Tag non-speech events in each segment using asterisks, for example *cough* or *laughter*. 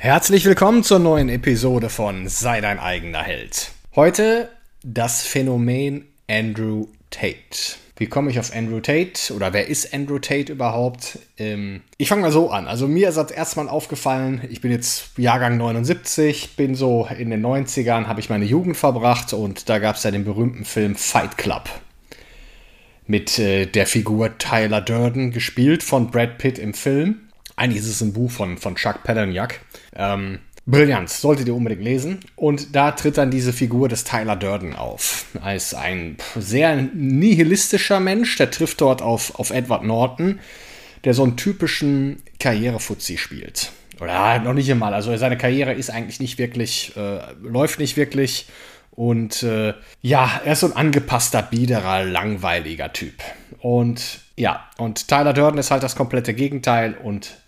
Herzlich willkommen zur neuen Episode von Sei dein eigener Held. Heute das Phänomen Andrew Tate. Wie komme ich auf Andrew Tate oder wer ist Andrew Tate überhaupt? Ähm, ich fange mal so an. Also mir ist das erstmal aufgefallen, ich bin jetzt Jahrgang 79, bin so in den 90ern, habe ich meine Jugend verbracht und da gab es ja den berühmten Film Fight Club mit äh, der Figur Tyler Durden, gespielt von Brad Pitt im Film. Eigentlich ist es ein Buch von, von Chuck Palahniuk. Ähm, brillant, solltet ihr unbedingt lesen. Und da tritt dann diese Figur des Tyler Durden auf. Als ein sehr nihilistischer Mensch, der trifft dort auf, auf Edward Norton, der so einen typischen Karrierefuzzi spielt. Oder noch nicht einmal. Also seine Karriere ist eigentlich nicht wirklich, äh, läuft nicht wirklich. Und äh, ja, er ist so ein angepasster, biederer, langweiliger Typ. Und ja, und Tyler Durden ist halt das komplette Gegenteil und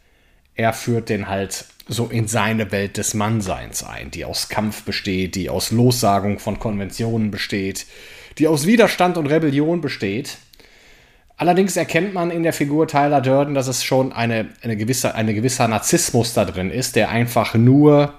er führt den halt so in seine Welt des Mannseins ein, die aus Kampf besteht, die aus Lossagung von Konventionen besteht, die aus Widerstand und Rebellion besteht. Allerdings erkennt man in der Figur Tyler Durden, dass es schon eine, eine, gewisse, eine gewisser Narzissmus da drin ist, der einfach nur,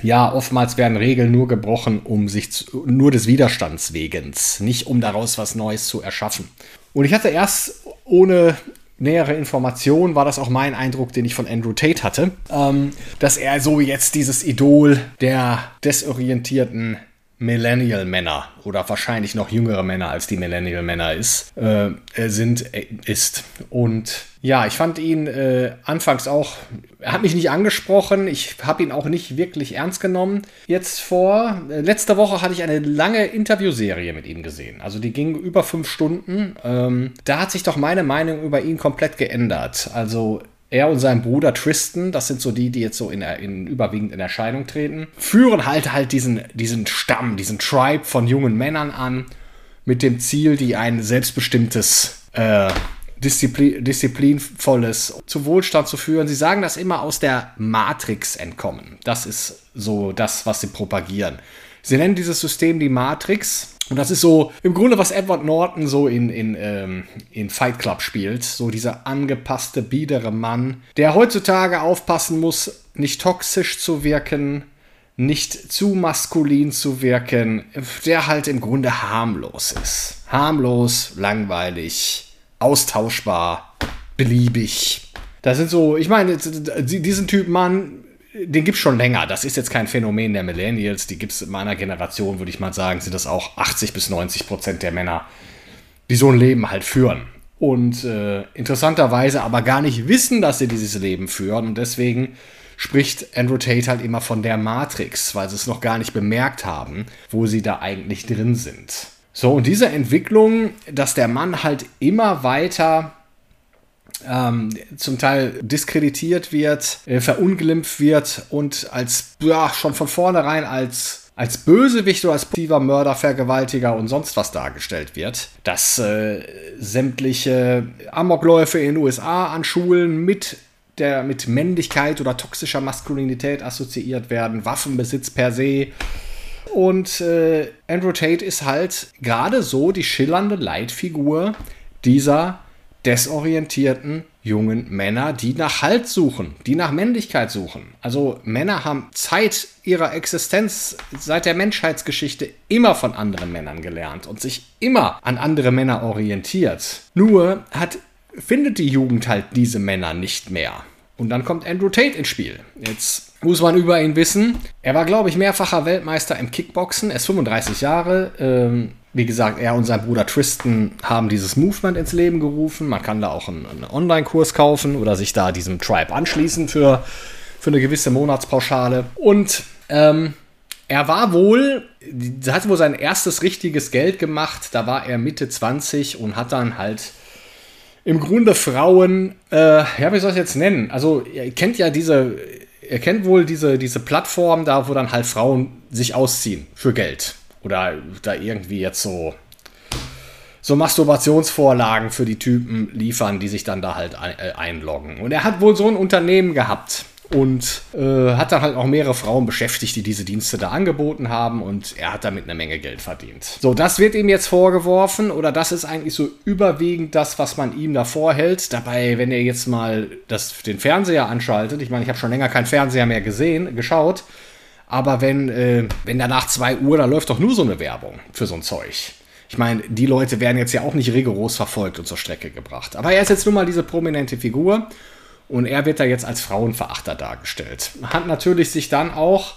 ja, oftmals werden Regeln nur gebrochen, um sich zu, nur des Widerstands wegens, nicht um daraus was Neues zu erschaffen. Und ich hatte erst ohne nähere Informationen war das auch mein Eindruck, den ich von Andrew Tate hatte, ähm, dass er so jetzt dieses Idol der desorientierten Millennial-Männer oder wahrscheinlich noch jüngere Männer als die Millennial-Männer ist, äh, sind, äh, ist. Und ja, ich fand ihn äh, anfangs auch, er hat mich nicht angesprochen, ich habe ihn auch nicht wirklich ernst genommen. Jetzt vor, äh, letzte Woche hatte ich eine lange Interviewserie mit ihm gesehen. Also die ging über fünf Stunden. Ähm, da hat sich doch meine Meinung über ihn komplett geändert. Also er und sein Bruder Tristan, das sind so die, die jetzt so in, in überwiegend in Erscheinung treten, führen halt halt diesen, diesen Stamm, diesen Tribe von jungen Männern an, mit dem Ziel, die ein selbstbestimmtes, äh, Disziplin, disziplinvolles zu Wohlstand zu führen. Sie sagen das immer aus der Matrix entkommen. Das ist so das, was sie propagieren. Sie nennen dieses System die Matrix und das ist so im Grunde, was Edward Norton so in, in, ähm, in Fight Club spielt. So dieser angepasste, biedere Mann, der heutzutage aufpassen muss, nicht toxisch zu wirken, nicht zu maskulin zu wirken, der halt im Grunde harmlos ist. Harmlos, langweilig, austauschbar, beliebig. Das sind so, ich meine, diesen Typ Mann den gibt es schon länger. Das ist jetzt kein Phänomen der Millennials. Die gibt es in meiner Generation, würde ich mal sagen, sind das auch 80 bis 90 Prozent der Männer, die so ein Leben halt führen. Und äh, interessanterweise aber gar nicht wissen, dass sie dieses Leben führen. Und deswegen spricht Andrew Tate halt immer von der Matrix, weil sie es noch gar nicht bemerkt haben, wo sie da eigentlich drin sind. So, und diese Entwicklung, dass der Mann halt immer weiter ähm, zum Teil diskreditiert wird, äh, verunglimpft wird und als ja, schon von vornherein als als Bösewicht oder als positiver Mörder, Vergewaltiger und sonst was dargestellt wird, dass äh, sämtliche Amokläufe in den USA an Schulen mit der mit Männlichkeit oder toxischer Maskulinität assoziiert werden, Waffenbesitz per se. Und äh, Andrew Tate ist halt gerade so die schillernde Leitfigur dieser desorientierten jungen Männer, die nach Halt suchen, die nach Männlichkeit suchen. Also Männer haben Zeit ihrer Existenz seit der Menschheitsgeschichte immer von anderen Männern gelernt und sich immer an andere Männer orientiert. Nur hat, findet die Jugend halt diese Männer nicht mehr. Und dann kommt Andrew Tate ins Spiel. Jetzt muss man über ihn wissen. Er war, glaube ich, mehrfacher Weltmeister im Kickboxen. Er ist 35 Jahre. Ähm, wie gesagt, er und sein Bruder Tristan haben dieses Movement ins Leben gerufen. Man kann da auch einen, einen Online-Kurs kaufen oder sich da diesem Tribe anschließen für, für eine gewisse Monatspauschale. Und ähm, er war wohl, er hat wohl sein erstes richtiges Geld gemacht. Da war er Mitte 20 und hat dann halt im Grunde Frauen, äh, ja, wie soll ich es jetzt nennen? Also, ihr kennt ja diese, ihr kennt wohl diese, diese Plattform da, wo dann halt Frauen sich ausziehen für Geld. Oder da irgendwie jetzt so so Masturbationsvorlagen für die Typen liefern, die sich dann da halt äh, einloggen. Und er hat wohl so ein Unternehmen gehabt und äh, hat dann halt auch mehrere Frauen beschäftigt, die diese Dienste da angeboten haben und er hat damit eine Menge Geld verdient. So, das wird ihm jetzt vorgeworfen oder das ist eigentlich so überwiegend das, was man ihm da vorhält. Dabei, wenn er jetzt mal das, den Fernseher anschaltet, ich meine, ich habe schon länger keinen Fernseher mehr gesehen, geschaut, aber wenn, äh, wenn da nach 2 Uhr, da läuft doch nur so eine Werbung für so ein Zeug. Ich meine, die Leute werden jetzt ja auch nicht rigoros verfolgt und zur Strecke gebracht. Aber er ist jetzt nun mal diese prominente Figur und er wird da jetzt als Frauenverachter dargestellt. Hat natürlich sich dann auch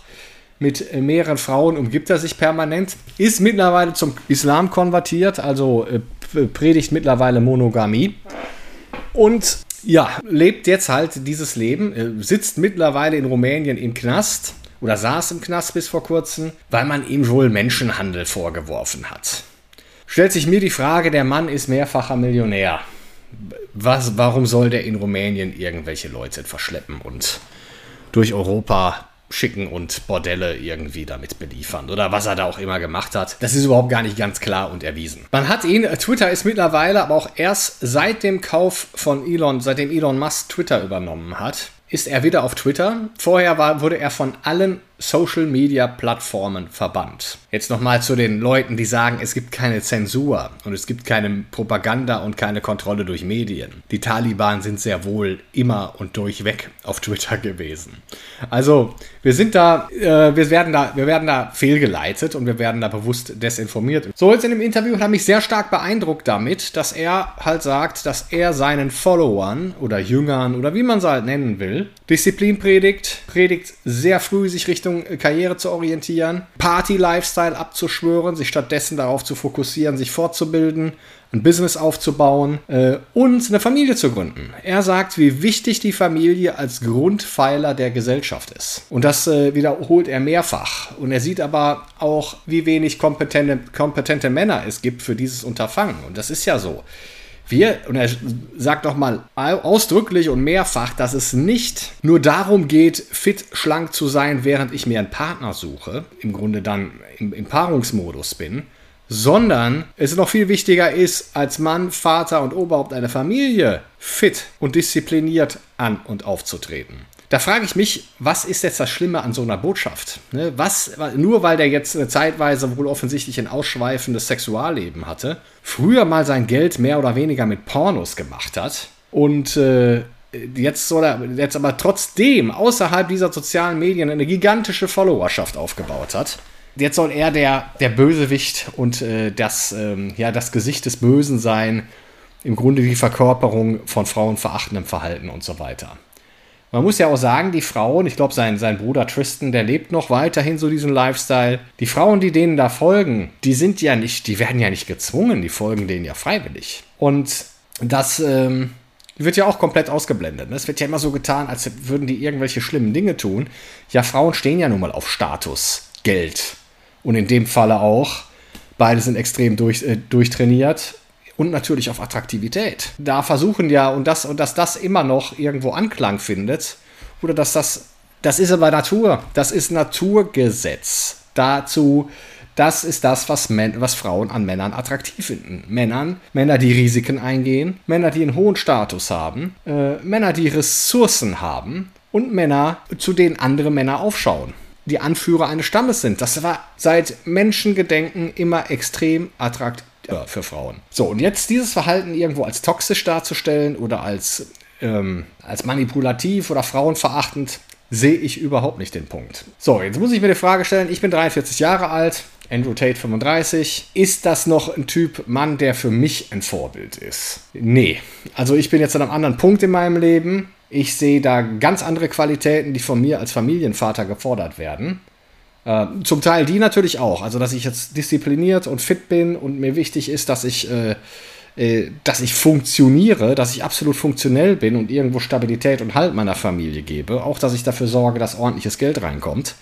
mit mehreren Frauen umgibt er sich permanent, ist mittlerweile zum Islam konvertiert, also äh, predigt mittlerweile Monogamie und ja, lebt jetzt halt dieses Leben, äh, sitzt mittlerweile in Rumänien im Knast oder saß im Knast bis vor kurzem, weil man ihm wohl Menschenhandel vorgeworfen hat stellt sich mir die Frage, der Mann ist mehrfacher Millionär. Was, warum soll der in Rumänien irgendwelche Leute verschleppen und durch Europa schicken und Bordelle irgendwie damit beliefern oder was er da auch immer gemacht hat. Das ist überhaupt gar nicht ganz klar und erwiesen. Man hat ihn, Twitter ist mittlerweile aber auch erst seit dem Kauf von Elon, seitdem Elon Musk Twitter übernommen hat, ist er wieder auf Twitter. Vorher war, wurde er von allen Social Media Plattformen verbannt. Jetzt nochmal zu den Leuten, die sagen, es gibt keine Zensur und es gibt keine Propaganda und keine Kontrolle durch Medien. Die Taliban sind sehr wohl immer und durchweg auf Twitter gewesen. Also, wir sind da, äh, wir werden da, wir werden da fehlgeleitet und wir werden da bewusst desinformiert. So jetzt in dem Interview hat mich sehr stark beeindruckt damit, dass er halt sagt, dass er seinen Followern oder Jüngern oder wie man es halt nennen will, Disziplin predigt, predigt sehr früh sich Richtung Richtung äh, Karriere zu orientieren, Party-Lifestyle abzuschwören, sich stattdessen darauf zu fokussieren, sich fortzubilden, ein Business aufzubauen äh, und eine Familie zu gründen. Er sagt, wie wichtig die Familie als Grundpfeiler der Gesellschaft ist. Und das äh, wiederholt er mehrfach. Und er sieht aber auch, wie wenig kompetente, kompetente Männer es gibt für dieses Unterfangen. Und das ist ja so. Wir, und er sagt nochmal ausdrücklich und mehrfach, dass es nicht nur darum geht, fit, schlank zu sein, während ich mir einen Partner suche, im Grunde dann im, im Paarungsmodus bin, sondern es noch viel wichtiger ist, als Mann, Vater und Oberhaupt einer Familie fit und diszipliniert an und aufzutreten. Da frage ich mich, was ist jetzt das Schlimme an so einer Botschaft? Ne? Was, nur weil der jetzt eine Zeitweise wohl offensichtlich ein ausschweifendes Sexualleben hatte, früher mal sein Geld mehr oder weniger mit Pornos gemacht hat und äh, jetzt soll er jetzt aber trotzdem außerhalb dieser sozialen Medien eine gigantische Followerschaft aufgebaut hat. Jetzt soll er der, der Bösewicht und äh, das, ähm, ja, das Gesicht des Bösen sein, im Grunde die Verkörperung von frauenverachtendem Verhalten und so weiter. Man muss ja auch sagen, die Frauen, ich glaube, sein, sein Bruder Tristan, der lebt noch weiterhin so diesen Lifestyle. Die Frauen, die denen da folgen, die sind ja nicht, die werden ja nicht gezwungen, die folgen denen ja freiwillig. Und das ähm, wird ja auch komplett ausgeblendet. Ne? Es wird ja immer so getan, als würden die irgendwelche schlimmen Dinge tun. Ja, Frauen stehen ja nun mal auf Status, Geld. Und in dem Falle auch. Beide sind extrem durch, äh, durchtrainiert und natürlich auf Attraktivität. Da versuchen ja, und, das, und dass das immer noch irgendwo Anklang findet, oder dass das, das ist aber Natur, das ist Naturgesetz. Dazu, das ist das, was, was Frauen an Männern attraktiv finden. Männern, Männer, die Risiken eingehen, Männer, die einen hohen Status haben, äh, Männer, die Ressourcen haben und Männer, zu denen andere Männer aufschauen die Anführer eines Stammes sind. Das war seit Menschengedenken immer extrem attraktiv ja, für Frauen. So, und jetzt dieses Verhalten irgendwo als toxisch darzustellen oder als, ähm, als manipulativ oder frauenverachtend, sehe ich überhaupt nicht den Punkt. So, jetzt muss ich mir die Frage stellen, ich bin 43 Jahre alt, Andrew Tate 35. Ist das noch ein Typ Mann, der für mich ein Vorbild ist? Nee. Also ich bin jetzt an einem anderen Punkt in meinem Leben. Ich sehe da ganz andere Qualitäten, die von mir als Familienvater gefordert werden. Äh, zum Teil die natürlich auch. Also, dass ich jetzt diszipliniert und fit bin und mir wichtig ist, dass ich, äh, äh, dass ich funktioniere, dass ich absolut funktionell bin und irgendwo Stabilität und Halt meiner Familie gebe. Auch, dass ich dafür sorge, dass ordentliches Geld reinkommt.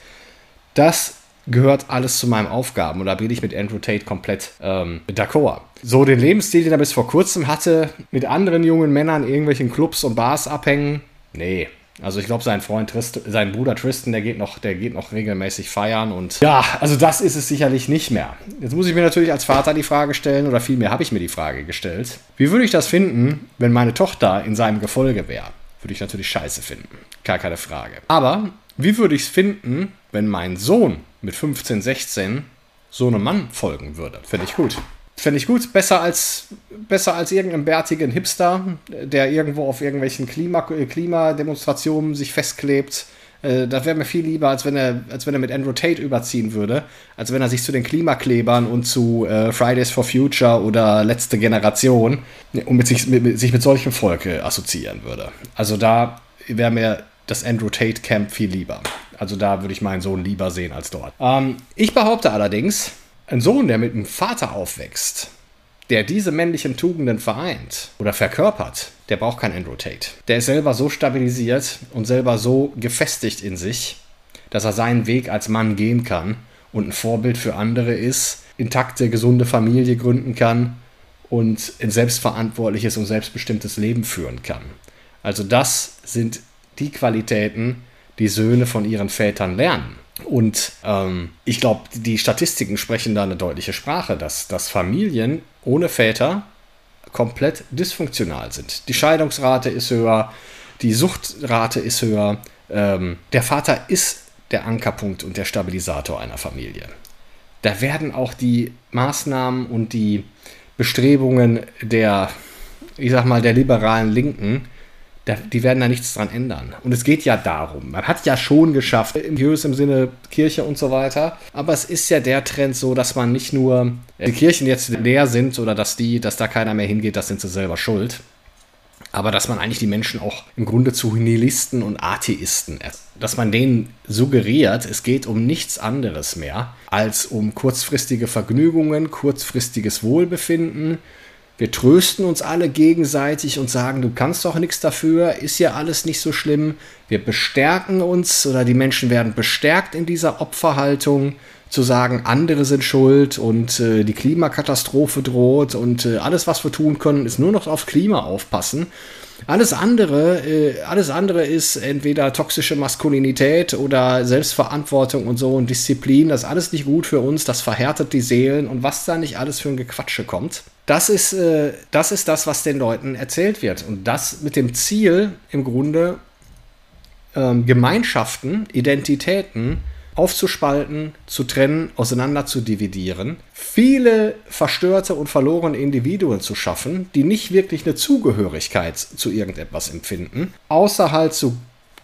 Das gehört alles zu meinen Aufgaben. Und da bin ich mit Andrew Tate komplett ähm, d'accord. So den Lebensstil, den er bis vor kurzem hatte, mit anderen jungen Männern in irgendwelchen Clubs und Bars abhängen, nee, also ich glaube, sein Freund, Trist, sein Bruder Tristan, der geht, noch, der geht noch regelmäßig feiern und ja, also das ist es sicherlich nicht mehr. Jetzt muss ich mir natürlich als Vater die Frage stellen, oder vielmehr habe ich mir die Frage gestellt, wie würde ich das finden, wenn meine Tochter in seinem Gefolge wäre? Würde ich natürlich scheiße finden. Gar keine Frage. Aber wie würde ich es finden, wenn mein Sohn mit 15, 16 so einem Mann folgen würde? Finde ich gut. Fände ich gut. Besser als, besser als irgendeinen bärtigen Hipster, der irgendwo auf irgendwelchen Klima, Klimademonstrationen sich festklebt. Äh, das wäre mir viel lieber, als wenn, er, als wenn er mit Andrew Tate überziehen würde. Als wenn er sich zu den Klimaklebern und zu äh, Fridays for Future oder Letzte Generation und mit sich mit, sich mit solchem Volk äh, assoziieren würde. Also da wäre mir das Andrew Tate Camp viel lieber. Also da würde ich meinen Sohn lieber sehen als dort. Ähm, ich behaupte allerdings, ein Sohn, der mit einem Vater aufwächst, der diese männlichen Tugenden vereint oder verkörpert, der braucht kein Andrew Tate. Der ist selber so stabilisiert und selber so gefestigt in sich, dass er seinen Weg als Mann gehen kann und ein Vorbild für andere ist, intakte, gesunde Familie gründen kann und ein selbstverantwortliches und selbstbestimmtes Leben führen kann. Also das sind die Qualitäten, die Söhne von ihren Vätern lernen. Und ähm, ich glaube, die Statistiken sprechen da eine deutliche Sprache, dass, dass Familien ohne Väter komplett dysfunktional sind. Die Scheidungsrate ist höher, die Suchtrate ist höher. Ähm, der Vater ist der Ankerpunkt und der Stabilisator einer Familie. Da werden auch die Maßnahmen und die Bestrebungen der, ich sag mal, der liberalen Linken die werden da nichts dran ändern. Und es geht ja darum, man hat ja schon geschafft, im im Sinne Kirche und so weiter, aber es ist ja der Trend so, dass man nicht nur die Kirchen jetzt leer sind oder dass die, dass da keiner mehr hingeht, das sind sie selber schuld. Aber dass man eigentlich die Menschen auch im Grunde zu Nihilisten und Atheisten, dass man denen suggeriert, es geht um nichts anderes mehr als um kurzfristige Vergnügungen, kurzfristiges Wohlbefinden, wir trösten uns alle gegenseitig und sagen, du kannst doch nichts dafür, ist ja alles nicht so schlimm. Wir bestärken uns oder die Menschen werden bestärkt in dieser Opferhaltung, zu sagen, andere sind schuld und äh, die Klimakatastrophe droht und äh, alles, was wir tun können, ist nur noch auf Klima aufpassen. Alles andere, äh, alles andere ist entweder toxische Maskulinität oder Selbstverantwortung und so und Disziplin. Das ist alles nicht gut für uns, das verhärtet die Seelen und was da nicht alles für ein Gequatsche kommt. Das ist, äh, das ist das, was den Leuten erzählt wird. Und das mit dem Ziel, im Grunde ähm, Gemeinschaften, Identitäten aufzuspalten, zu trennen, auseinander zu dividieren, viele verstörte und verlorene Individuen zu schaffen, die nicht wirklich eine Zugehörigkeit zu irgendetwas empfinden, außer halt zu,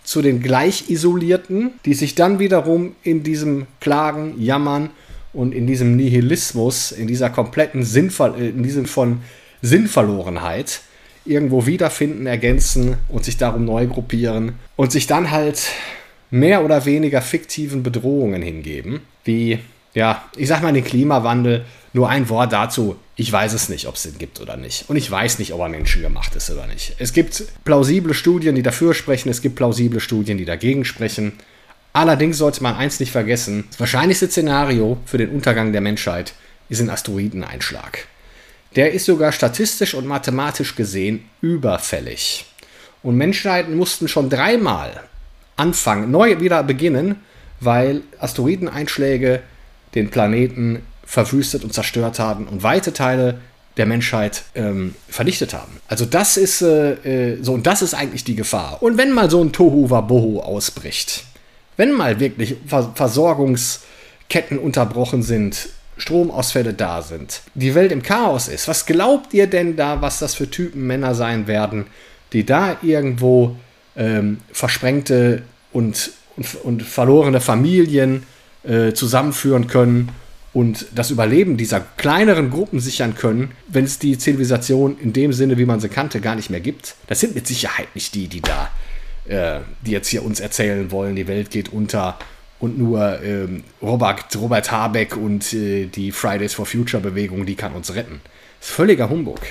zu den Gleichisolierten, die sich dann wiederum in diesem Klagen, Jammern und in diesem Nihilismus, in dieser kompletten Sinnver in diesem von Sinnverlorenheit irgendwo wiederfinden, ergänzen und sich darum neu gruppieren und sich dann halt mehr oder weniger fiktiven Bedrohungen hingeben, wie, ja, ich sag mal den Klimawandel, nur ein Wort dazu, ich weiß es nicht, ob es den gibt oder nicht. Und ich weiß nicht, ob er menschengemacht ist oder nicht. Es gibt plausible Studien, die dafür sprechen, es gibt plausible Studien, die dagegen sprechen. Allerdings sollte man eins nicht vergessen, das wahrscheinlichste Szenario für den Untergang der Menschheit ist ein Asteroideneinschlag. Der ist sogar statistisch und mathematisch gesehen überfällig. Und Menschheiten mussten schon dreimal anfangen, neu wieder beginnen, weil Asteroideneinschläge den Planeten verwüstet und zerstört haben und weite Teile der Menschheit ähm, vernichtet haben. Also das ist äh, äh, so und das ist eigentlich die Gefahr. Und wenn mal so ein Tohu Wabohu ausbricht, wenn mal wirklich Ver Versorgungsketten unterbrochen sind, Stromausfälle da sind, die Welt im Chaos ist, was glaubt ihr denn da, was das für Typen Männer sein werden, die da irgendwo ähm, versprengte und, und, und, verlorene Familien äh, zusammenführen können und das Überleben dieser kleineren Gruppen sichern können, wenn es die Zivilisation in dem Sinne, wie man sie kannte, gar nicht mehr gibt. Das sind mit Sicherheit nicht die, die da, äh, die jetzt hier uns erzählen wollen, die Welt geht unter und nur ähm, Robert, Robert Habeck und äh, die Fridays for Future Bewegung, die kann uns retten. Das ist völliger Humbug.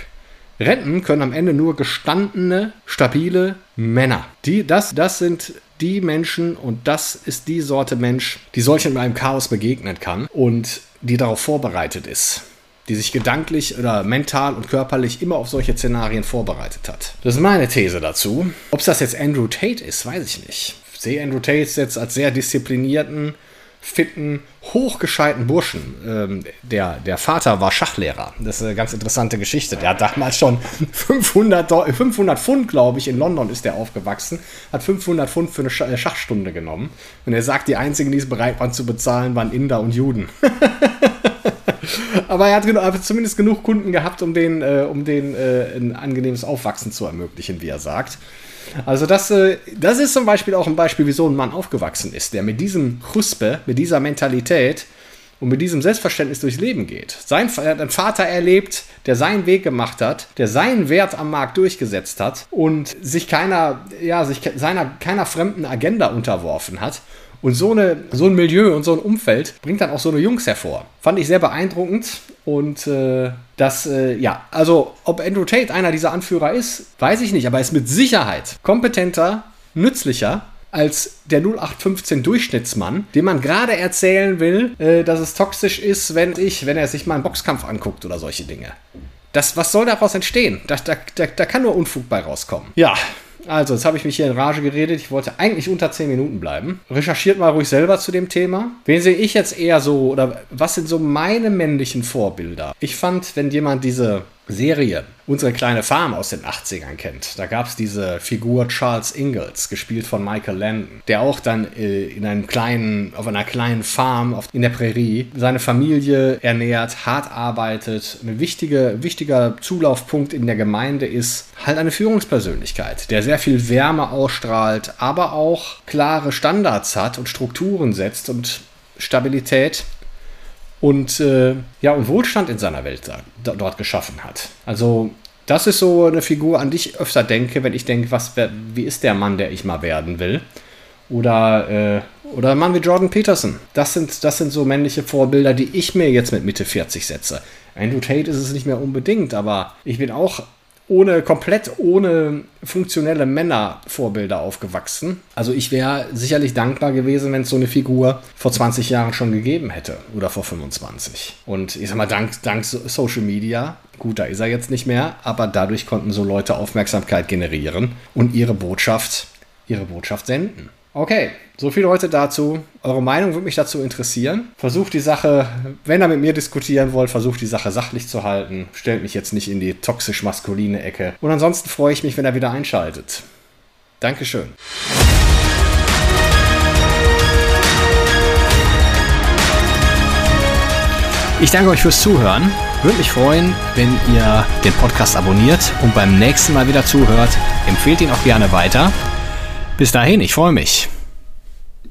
Retten können am Ende nur gestandene, stabile Männer. Die, das, das sind die Menschen und das ist die Sorte Mensch, die solchen einem Chaos begegnen kann und die darauf vorbereitet ist die sich gedanklich oder mental und körperlich immer auf solche Szenarien vorbereitet hat. Das ist meine These dazu. Ob es das jetzt Andrew Tate ist, weiß ich nicht. Ich sehe Andrew Tate jetzt als sehr disziplinierten, fitten, hochgescheiten Burschen. Ähm, der, der Vater war Schachlehrer. Das ist eine ganz interessante Geschichte. Der hat damals schon *laughs* 500, 500 Pfund, glaube ich, in London ist der aufgewachsen, hat 500 Pfund für eine Schachstunde genommen. Und er sagt, die einzigen, die es bereit waren zu bezahlen, waren Inder und Juden. *laughs* Aber er hat zumindest genug Kunden gehabt, um denen, äh, um äh, ein angenehmes Aufwachsen zu ermöglichen, wie er sagt. Also das, äh, das ist zum Beispiel auch ein Beispiel, wie so ein Mann aufgewachsen ist, der mit diesem Huspe, mit dieser Mentalität und mit diesem Selbstverständnis durchs Leben geht. Sein er hat einen Vater erlebt, der seinen Weg gemacht hat, der seinen Wert am Markt durchgesetzt hat und sich keiner, ja, sich seiner keiner fremden Agenda unterworfen hat und so, eine, so ein Milieu und so ein Umfeld bringt dann auch so eine Jungs hervor. Fand ich sehr beeindruckend. Und äh, das, äh, ja, also ob Andrew Tate einer dieser Anführer ist, weiß ich nicht, aber er ist mit Sicherheit kompetenter, nützlicher als der 0815 Durchschnittsmann, dem man gerade erzählen will, äh, dass es toxisch ist, wenn ich, wenn er sich mal einen Boxkampf anguckt oder solche Dinge. Das, was soll daraus entstehen? Da, da, da, da kann nur Unfug bei rauskommen. Ja, also, jetzt habe ich mich hier in Rage geredet. Ich wollte eigentlich unter 10 Minuten bleiben. Recherchiert mal ruhig selber zu dem Thema. Wen sehe ich jetzt eher so, oder was sind so meine männlichen Vorbilder? Ich fand, wenn jemand diese Serie unsere kleine Farm aus den 80ern kennt. Da gab es diese Figur Charles Ingalls, gespielt von Michael Landon, der auch dann äh, in einem kleinen, auf einer kleinen Farm auf, in der Prärie seine Familie ernährt, hart arbeitet. Ein wichtige, wichtiger Zulaufpunkt in der Gemeinde ist halt eine Führungspersönlichkeit, der sehr viel Wärme ausstrahlt, aber auch klare Standards hat und Strukturen setzt und Stabilität und äh, ja, und Wohlstand in seiner Welt da, dort geschaffen hat. Also das ist so eine Figur, an die ich öfter denke, wenn ich denke, was, wie ist der Mann, der ich mal werden will? Oder, äh, oder ein Mann wie Jordan Peterson. Das sind, das sind so männliche Vorbilder, die ich mir jetzt mit Mitte 40 setze. Andrew Tate ist es nicht mehr unbedingt, aber ich bin auch ohne, komplett ohne funktionelle Männervorbilder aufgewachsen. Also ich wäre sicherlich dankbar gewesen, wenn es so eine Figur vor 20 Jahren schon gegeben hätte oder vor 25. Und ich sag mal, dank, dank Social Media, gut, da ist er jetzt nicht mehr, aber dadurch konnten so Leute Aufmerksamkeit generieren und ihre Botschaft, ihre Botschaft senden. Okay, so viel heute dazu. Eure Meinung würde mich dazu interessieren. Versucht die Sache, wenn ihr mit mir diskutieren wollt, versucht die Sache sachlich zu halten. Stellt mich jetzt nicht in die toxisch-maskuline Ecke. Und ansonsten freue ich mich, wenn ihr wieder einschaltet. Dankeschön. Ich danke euch fürs Zuhören. Würde mich freuen, wenn ihr den Podcast abonniert und beim nächsten Mal wieder zuhört. Empfehlt ihn auch gerne weiter. Bis dahin, ich freue mich.